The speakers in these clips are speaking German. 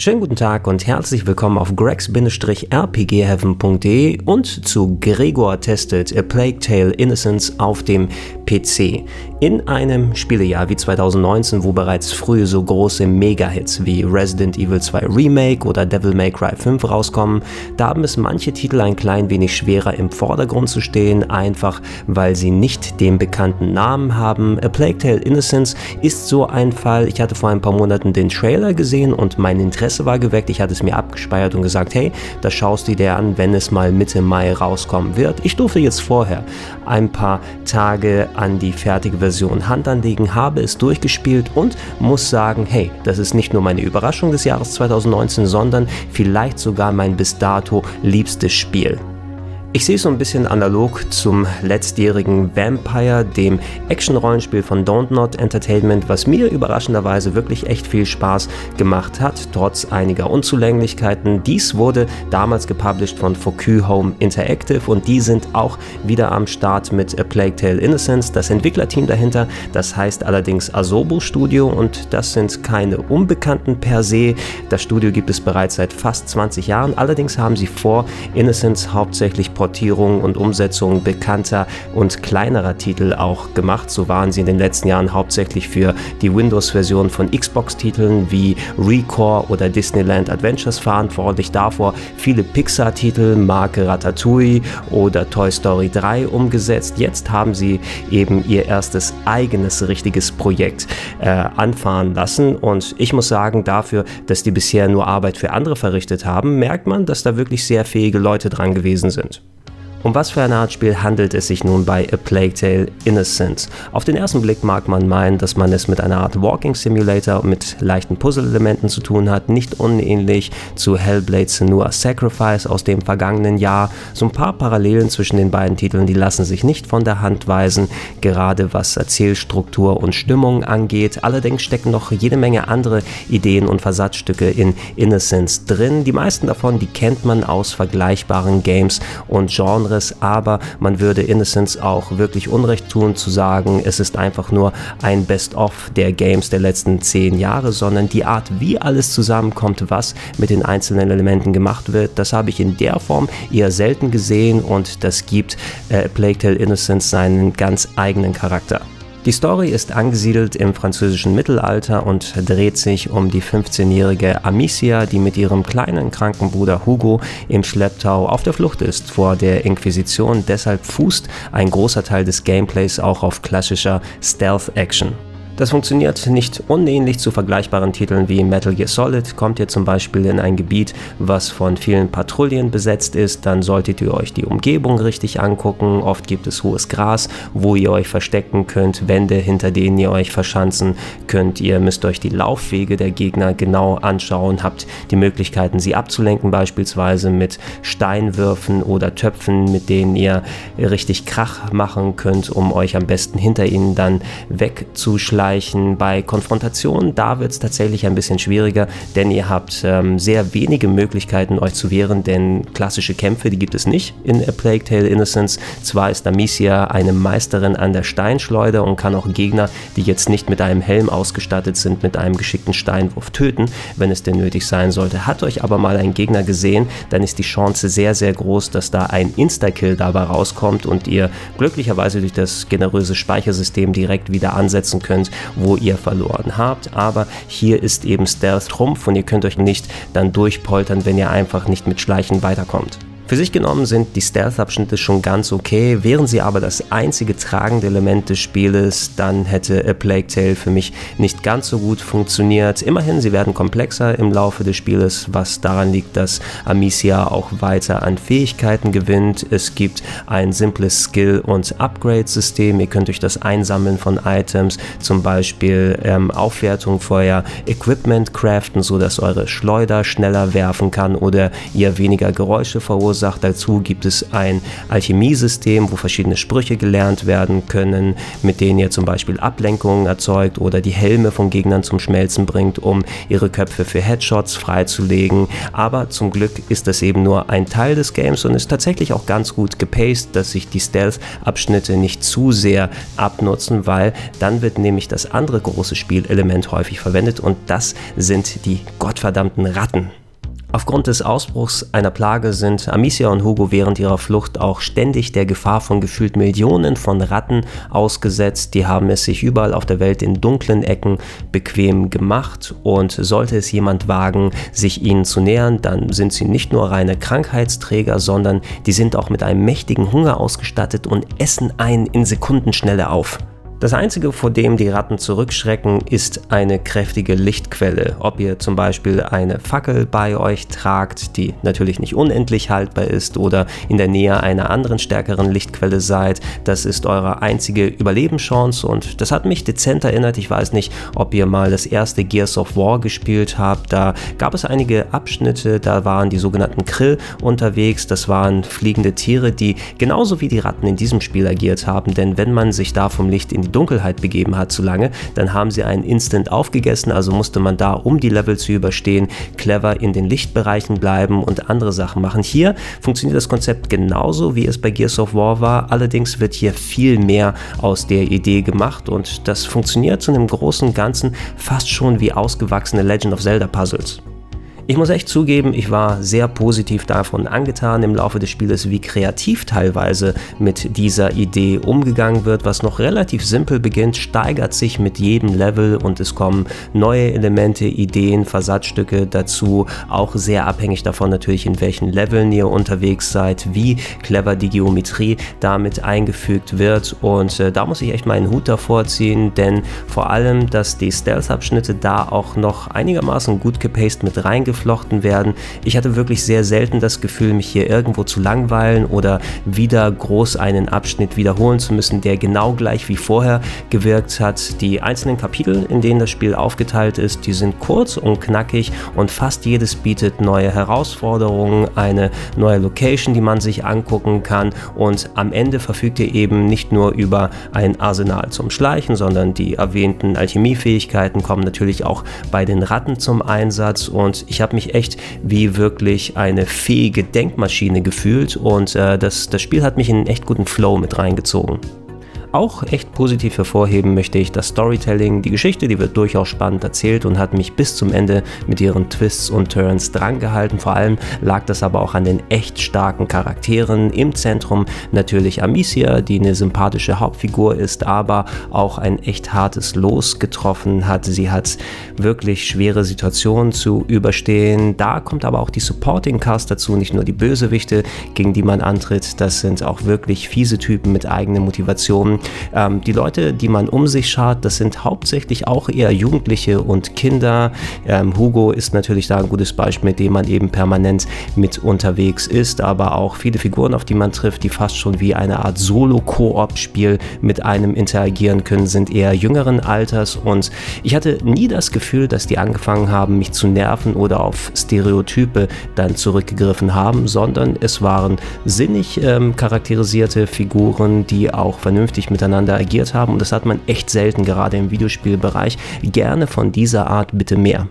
Schönen guten Tag und herzlich willkommen auf gregs-rpgheaven.de und zu Gregor testet A Plague Tale Innocence auf dem PC. In einem Spielejahr wie 2019, wo bereits früh so große Mega-Hits wie Resident Evil 2 Remake oder Devil May Cry 5 rauskommen, da haben es manche Titel ein klein wenig schwerer im Vordergrund zu stehen, einfach weil sie nicht den bekannten Namen haben. A Plague Tale Innocence ist so ein Fall. Ich hatte vor ein paar Monaten den Trailer gesehen und mein Interesse Interesse war geweckt. Ich hatte es mir abgespeichert und gesagt, hey, das schaust du dir an, wenn es mal Mitte Mai rauskommen wird. Ich durfte jetzt vorher ein paar Tage an die fertige Version Hand anlegen, habe es durchgespielt und muss sagen, hey, das ist nicht nur meine Überraschung des Jahres 2019, sondern vielleicht sogar mein bis dato liebstes Spiel. Ich sehe es so ein bisschen analog zum letztjährigen Vampire, dem Action-Rollenspiel von Don't Not Entertainment, was mir überraschenderweise wirklich echt viel Spaß gemacht hat, trotz einiger Unzulänglichkeiten. Dies wurde damals gepublished von Focus Home Interactive und die sind auch wieder am Start mit A Plague Tale Innocence. Das Entwicklerteam dahinter, das heißt allerdings Asobo Studio und das sind keine Unbekannten per se. Das Studio gibt es bereits seit fast 20 Jahren, allerdings haben sie vor, Innocence hauptsächlich Portierung und Umsetzung bekannter und kleinerer Titel auch gemacht. So waren sie in den letzten Jahren hauptsächlich für die Windows-Version von Xbox-Titeln wie Recore oder Disneyland Adventures verantwortlich. Davor viele Pixar-Titel, Marke Ratatouille oder Toy Story 3 umgesetzt. Jetzt haben sie eben ihr erstes eigenes richtiges Projekt äh, anfahren lassen und ich muss sagen, dafür, dass die bisher nur Arbeit für andere verrichtet haben, merkt man, dass da wirklich sehr fähige Leute dran gewesen sind. Um was für eine Art Spiel handelt es sich nun bei A Plague Tale Innocence? Auf den ersten Blick mag man meinen, dass man es mit einer Art Walking Simulator mit leichten Puzzle-Elementen zu tun hat, nicht unähnlich zu Hellblade Senua Sacrifice aus dem vergangenen Jahr. So ein paar Parallelen zwischen den beiden Titeln, die lassen sich nicht von der Hand weisen, gerade was Erzählstruktur und Stimmung angeht. Allerdings stecken noch jede Menge andere Ideen und Versatzstücke in Innocence drin. Die meisten davon, die kennt man aus vergleichbaren Games und Genres anderes, aber man würde Innocence auch wirklich Unrecht tun zu sagen, es ist einfach nur ein Best-of der Games der letzten zehn Jahre, sondern die Art, wie alles zusammenkommt, was mit den einzelnen Elementen gemacht wird, das habe ich in der Form eher selten gesehen und das gibt äh, Plague Tale Innocence seinen ganz eigenen Charakter. Die Story ist angesiedelt im französischen Mittelalter und dreht sich um die 15-jährige Amicia, die mit ihrem kleinen kranken Bruder Hugo im Schlepptau auf der Flucht ist vor der Inquisition. Deshalb fußt ein großer Teil des Gameplays auch auf klassischer Stealth-Action. Das funktioniert nicht unähnlich zu vergleichbaren Titeln wie Metal Gear Solid. Kommt ihr zum Beispiel in ein Gebiet, was von vielen Patrouillen besetzt ist, dann solltet ihr euch die Umgebung richtig angucken. Oft gibt es hohes Gras, wo ihr euch verstecken könnt, Wände, hinter denen ihr euch verschanzen könnt. Ihr müsst euch die Laufwege der Gegner genau anschauen, habt die Möglichkeiten, sie abzulenken, beispielsweise mit Steinwürfen oder Töpfen, mit denen ihr richtig Krach machen könnt, um euch am besten hinter ihnen dann wegzuschlagen erreichen. Bei Konfrontationen, da wird es tatsächlich ein bisschen schwieriger, denn ihr habt ähm, sehr wenige Möglichkeiten, euch zu wehren, denn klassische Kämpfe, die gibt es nicht in A Plague Tale Innocence. Zwar ist Amicia eine Meisterin an der Steinschleuder und kann auch Gegner, die jetzt nicht mit einem Helm ausgestattet sind, mit einem geschickten Steinwurf töten, wenn es denn nötig sein sollte. Hat euch aber mal ein Gegner gesehen, dann ist die Chance sehr, sehr groß, dass da ein Insta-Kill dabei rauskommt und ihr glücklicherweise durch das generöse Speichersystem direkt wieder ansetzen könnt, wo ihr verloren habt. Aber hier ist eben Stealth Trumpf und ihr könnt euch nicht dann durchpoltern, wenn ihr einfach nicht mit Schleichen weiterkommt. Für sich genommen sind die Stealth-Abschnitte schon ganz okay, wären sie aber das einzige tragende Element des Spieles, dann hätte A Plague Tale für mich nicht ganz so gut funktioniert. Immerhin, sie werden komplexer im Laufe des Spieles, was daran liegt, dass Amicia auch weiter an Fähigkeiten gewinnt. Es gibt ein simples Skill- und Upgrade-System. Ihr könnt durch das Einsammeln von Items, zum Beispiel ähm, Aufwertung euer Equipment craften, sodass eure Schleuder schneller werfen kann oder ihr weniger Geräusche verursacht verursacht. Dazu gibt es ein Alchemiesystem, wo verschiedene Sprüche gelernt werden können, mit denen ihr zum Beispiel Ablenkungen erzeugt oder die Helme von Gegnern zum Schmelzen bringt, um ihre Köpfe für Headshots freizulegen. Aber zum Glück ist das eben nur ein Teil des Games und ist tatsächlich auch ganz gut gepaced, dass sich die Stealth-Abschnitte nicht zu sehr abnutzen, weil dann wird nämlich das andere große Spielelement häufig verwendet und das sind die gottverdammten Ratten. Aufgrund des Ausbruchs einer Plage sind Amicia und Hugo während ihrer Flucht auch ständig der Gefahr von gefühlt Millionen von Ratten ausgesetzt. Die haben es sich überall auf der Welt in dunklen Ecken bequem gemacht und sollte es jemand wagen, sich ihnen zu nähern, dann sind sie nicht nur reine Krankheitsträger, sondern die sind auch mit einem mächtigen Hunger ausgestattet und essen einen in Sekundenschnelle auf. Das Einzige, vor dem die Ratten zurückschrecken, ist eine kräftige Lichtquelle. Ob ihr zum Beispiel eine Fackel bei euch tragt, die natürlich nicht unendlich haltbar ist, oder in der Nähe einer anderen stärkeren Lichtquelle seid, das ist eure einzige Überlebenschance und das hat mich dezent erinnert. Ich weiß nicht, ob ihr mal das erste Gears of War gespielt habt. Da gab es einige Abschnitte, da waren die sogenannten Krill unterwegs. Das waren fliegende Tiere, die genauso wie die Ratten in diesem Spiel agiert haben, denn wenn man sich da vom Licht in Dunkelheit begeben hat zu lange, dann haben sie einen Instant aufgegessen, also musste man da, um die Level zu überstehen, clever in den Lichtbereichen bleiben und andere Sachen machen. Hier funktioniert das Konzept genauso, wie es bei Gears of War war, allerdings wird hier viel mehr aus der Idee gemacht und das funktioniert zu einem großen Ganzen fast schon wie ausgewachsene Legend of Zelda Puzzles. Ich muss echt zugeben, ich war sehr positiv davon angetan im Laufe des Spieles, wie kreativ teilweise mit dieser Idee umgegangen wird. Was noch relativ simpel beginnt, steigert sich mit jedem Level und es kommen neue Elemente, Ideen, Versatzstücke dazu. Auch sehr abhängig davon natürlich, in welchen Leveln ihr unterwegs seid, wie clever die Geometrie damit eingefügt wird. Und äh, da muss ich echt meinen Hut davor ziehen, denn vor allem, dass die Stealth-Abschnitte da auch noch einigermaßen gut gepaced mit reingefügt eingeflochten werden. Ich hatte wirklich sehr selten das Gefühl, mich hier irgendwo zu langweilen oder wieder groß einen Abschnitt wiederholen zu müssen, der genau gleich wie vorher gewirkt hat. Die einzelnen Kapitel, in denen das Spiel aufgeteilt ist, die sind kurz und knackig und fast jedes bietet neue Herausforderungen, eine neue Location, die man sich angucken kann und am Ende verfügt ihr eben nicht nur über ein Arsenal zum Schleichen, sondern die erwähnten Alchemiefähigkeiten kommen natürlich auch bei den Ratten zum Einsatz und ich habe habe mich echt wie wirklich eine fähige Denkmaschine gefühlt und äh, das, das Spiel hat mich in einen echt guten Flow mit reingezogen. Auch echt positiv hervorheben möchte ich das Storytelling. Die Geschichte, die wird durchaus spannend erzählt und hat mich bis zum Ende mit ihren Twists und Turns drangehalten. Vor allem lag das aber auch an den echt starken Charakteren. Im Zentrum natürlich Amicia, die eine sympathische Hauptfigur ist, aber auch ein echt hartes Los getroffen hat. Sie hat wirklich schwere Situationen zu überstehen. Da kommt aber auch die Supporting Cast dazu, nicht nur die Bösewichte, gegen die man antritt. Das sind auch wirklich fiese Typen mit eigener Ähm, die Leute, die man um sich schaut, das sind hauptsächlich auch eher Jugendliche und Kinder. Ähm, Hugo ist natürlich da ein gutes Beispiel, mit dem man eben permanent mit unterwegs ist, aber auch viele Figuren, auf die man trifft, die fast schon wie eine Art Solo-Koop-Spiel mit einem interagieren können, sind eher jüngeren Alters und ich hatte nie das Gefühl, dass die angefangen haben, mich zu nerven oder auf Stereotype dann zurückgegriffen haben, sondern es waren sinnig ähm, charakterisierte Figuren, die auch vernünftig miteinander agiert haben und das hat man echt selten, gerade im Videospielbereich. Gerne von dieser Art bitte mehr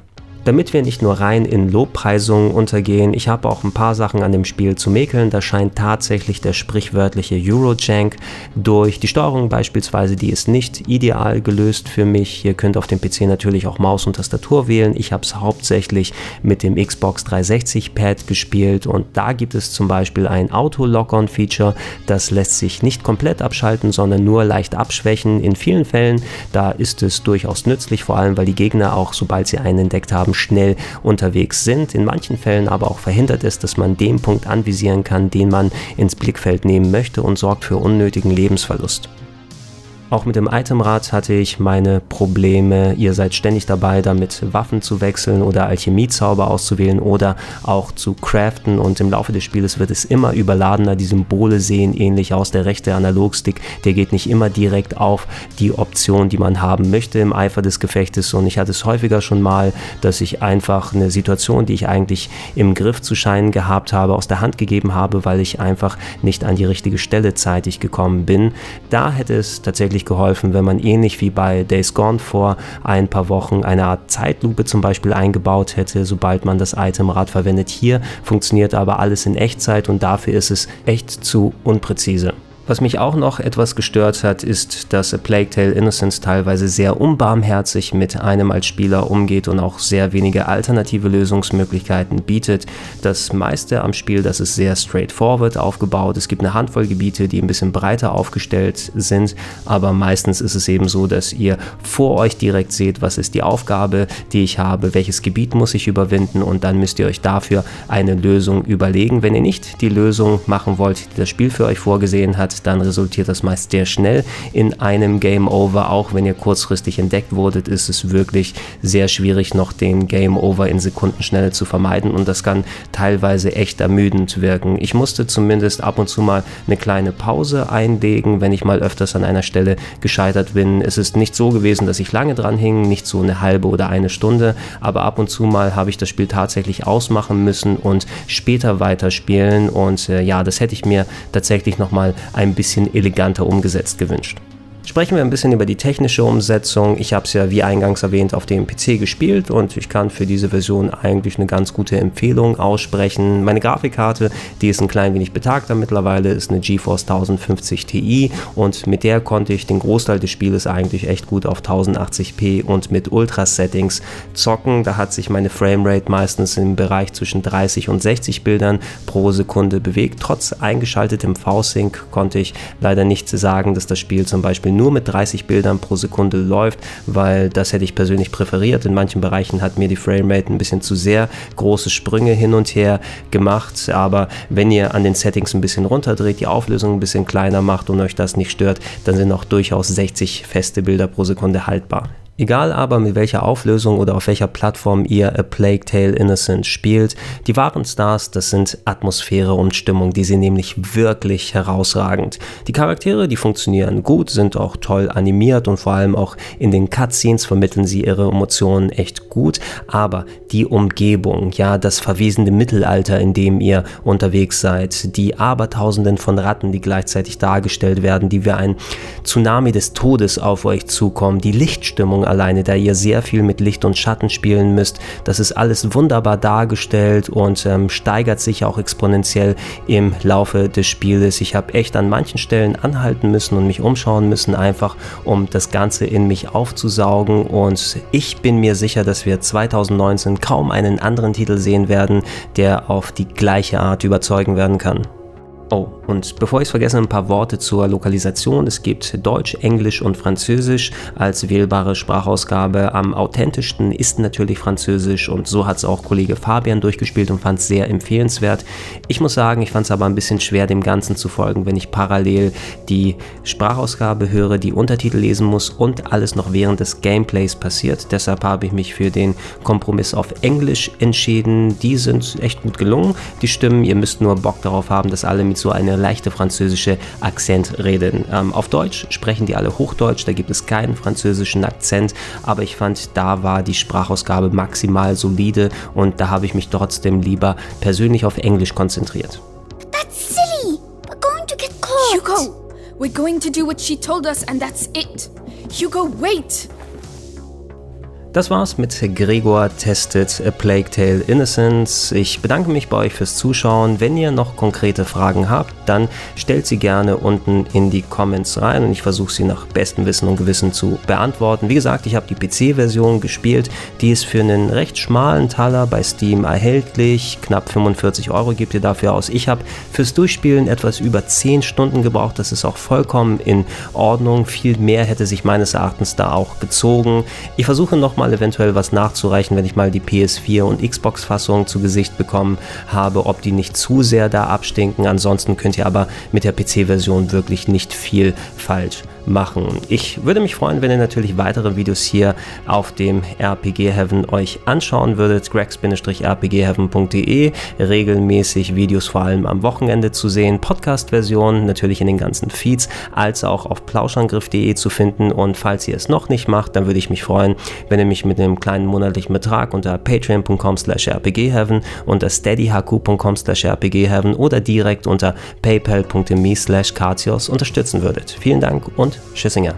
damit wir nicht nur rein in Lobpreisungen untergehen. Ich habe auch ein paar Sachen an dem Spiel zu mäkeln. Da scheint tatsächlich der sprichwörtliche Eurojank durch. Die Steuerung beispielsweise, die ist nicht ideal gelöst für mich. Ihr könnt auf dem PC natürlich auch Maus und Tastatur wählen. Ich habe es hauptsächlich mit dem Xbox 360 Pad gespielt und da gibt es zum Beispiel ein Auto-Lock-on-Feature. Das lässt sich nicht komplett abschalten, sondern nur leicht abschwächen. In vielen Fällen, da ist es durchaus nützlich, vor allem weil die Gegner auch, sobald sie einen entdeckt haben, schnell unterwegs sind. In manchen Fällen aber auch verhindert es, dass man den Punkt anvisieren kann, den man ins Blickfeld nehmen möchte und sorgt für unnötigen Lebensverlust. Auch mit dem Itemrad hatte ich meine Probleme. Ihr seid ständig dabei, damit Waffen zu wechseln oder Alchemiezauber auszuwählen oder auch zu craften. Und im Laufe des Spieles wird es immer überladener. Die Symbole sehen ähnlich aus. Der rechte Analogstick, der geht nicht immer direkt auf die Option, die man haben möchte im Eifer des Gefechtes. Und ich hatte es häufiger schon mal, dass ich einfach eine Situation, die ich eigentlich im Griff zu scheinen gehabt habe, aus der Hand gegeben habe, weil ich einfach nicht an die richtige Stelle zeitig gekommen bin. Da hätte es tatsächlich wirklich geholfen, wenn man ähnlich wie bei Days Gone vor ein paar Wochen eine Art Zeitlupe zum Beispiel eingebaut hätte, sobald man das Itemrad verwendet. Hier funktioniert aber alles in Echtzeit und dafür ist es echt zu unpräzise. Was mich auch noch etwas gestört hat, ist, dass A Plague Tale Innocence teilweise sehr unbarmherzig mit einem als Spieler umgeht und auch sehr wenige alternative Lösungsmöglichkeiten bietet. Das meiste am Spiel, das ist sehr straightforward aufgebaut. Es gibt eine Handvoll Gebiete, die ein bisschen breiter aufgestellt sind, aber meistens ist es eben so, dass ihr vor euch direkt seht, was ist die Aufgabe, die ich habe, welches Gebiet muss ich überwinden und dann müsst ihr euch dafür eine Lösung überlegen. Wenn ihr nicht die Lösung machen wollt, die das Spiel für euch vorgesehen hat, dann resultiert das meist sehr schnell in einem Game Over. Auch wenn ihr kurzfristig entdeckt wurdet, ist es wirklich sehr schwierig, noch den Game Over in Sekundenschnelle zu vermeiden und das kann teilweise echt ermüdend wirken. Ich musste zumindest ab und zu mal eine kleine Pause einlegen, wenn ich mal öfters an einer Stelle gescheitert bin. Es ist nicht so gewesen, dass ich lange dran hing, nicht so eine halbe oder eine Stunde, aber ab und zu mal habe ich das Spiel tatsächlich ausmachen müssen und später weiterspielen und äh, ja, das hätte ich mir tatsächlich nochmal ein ein bisschen eleganter umgesetzt gewünscht. Sprechen wir ein bisschen über die technische Umsetzung. Ich habe es ja wie eingangs erwähnt auf dem PC gespielt und ich kann für diese Version eigentlich eine ganz gute Empfehlung aussprechen. Meine Grafikkarte, die ist ein klein wenig betagter mittlerweile, ist eine GeForce 1050 Ti und mit der konnte ich den Großteil des Spieles eigentlich echt gut auf 1080p und mit Ultra-Settings zocken. Da hat sich meine Framerate meistens im Bereich zwischen 30 und 60 Bildern pro Sekunde bewegt. Trotz eingeschaltetem V-Sync konnte ich leider nicht sagen, dass das Spiel zum Beispiel nur mit 30 Bildern pro Sekunde läuft, weil das hätte ich persönlich präferiert. In manchen Bereichen hat mir die Framerate ein bisschen zu sehr große Sprünge hin und her gemacht, aber wenn ihr an den Settings ein bisschen runterdreht, die Auflösung ein bisschen kleiner macht und euch das nicht stört, dann sind auch durchaus 60 feste Bilder pro Sekunde haltbar. Egal aber mit welcher Auflösung oder auf welcher Plattform ihr A Plague Tale Innocent spielt, die wahren Stars, das sind Atmosphäre und Stimmung, die sind nämlich wirklich herausragend. Die Charaktere, die funktionieren gut, sind auch toll animiert und vor allem auch in den Cutscenes vermitteln sie ihre Emotionen echt gut, aber die Umgebung, ja, das verwesende Mittelalter, in dem ihr unterwegs seid, die Abertausenden von Ratten, die gleichzeitig dargestellt werden, die wie ein Tsunami des Todes auf euch zukommen, die Lichtstimmung alleine, da ihr sehr viel mit Licht und Schatten spielen müsst. Das ist alles wunderbar dargestellt und ähm, steigert sich auch exponentiell im Laufe des Spieles. Ich habe echt an manchen Stellen anhalten müssen und mich umschauen müssen, einfach um das Ganze in mich aufzusaugen. Und ich bin mir sicher, dass wir 2019 kaum einen anderen Titel sehen werden, der auf die gleiche Art überzeugen werden kann. Oh, und bevor ich es vergesse, ein paar Worte zur Lokalisation. Es gibt Deutsch, Englisch und Französisch als wählbare Sprachausgabe. Am authentischsten ist natürlich Französisch und so hat es auch Kollege Fabian durchgespielt und fand es sehr empfehlenswert. Ich muss sagen, ich fand es aber ein bisschen schwer, dem Ganzen zu folgen, wenn ich parallel die Sprachausgabe höre, die Untertitel lesen muss und alles noch während des Gameplays passiert. Deshalb habe ich mich für den Kompromiss auf Englisch entschieden. Die sind echt gut gelungen, die Stimmen. Ihr müsst nur Bock darauf haben, dass alle mit so eine leichte französische Akzent reden. Ähm, auf Deutsch sprechen die alle Hochdeutsch, da gibt es keinen französischen Akzent, aber ich fand, da war die Sprachausgabe maximal solide und da habe ich mich trotzdem lieber persönlich auf Englisch konzentriert. That's silly! We're going to get caught! Hugo! We're going to do what she told us and that's it! Hugo, wait! Das war's mit Gregor testet A Plague Tale Innocence. Ich bedanke mich bei euch fürs Zuschauen. Wenn ihr noch konkrete Fragen habt, dann stellt sie gerne unten in die Comments rein und ich versuche sie nach bestem Wissen und Gewissen zu beantworten. Wie gesagt, ich habe die PC-Version gespielt. Die ist für einen recht schmalen Taler bei Steam erhältlich. Knapp 45 Euro gibt ihr dafür aus. Ich habe fürs Durchspielen etwas über 10 Stunden gebraucht. Das ist auch vollkommen in Ordnung. Viel mehr hätte sich meines Erachtens da auch gezogen. Ich versuche nochmal mal eventuell was nachzureichen, wenn ich mal die PS4 und Xbox-Fassung zu Gesicht bekommen habe, ob die nicht zu sehr da abstinken. Ansonsten könnt ihr aber mit der PC-Version wirklich nicht viel falsch machen. Ich würde mich freuen, wenn ihr natürlich weitere Videos hier auf dem RPG Heaven euch anschauen würdet. greg-rpgheaven.de regelmäßig Videos vor allem am Wochenende zu sehen, Podcast-Version natürlich in den ganzen Feeds, als auch auf plauschangriff.de zu finden und falls ihr es noch nicht macht, dann würde ich mich freuen, wenn ihr mich mit einem kleinen monatlichen Betrag unter patreon.com slash rpgheaven, unter steadyhq.com slash rpgheaven oder direkt unter paypal.me slash unterstützen würdet. Vielen Dank und Tschüssinger.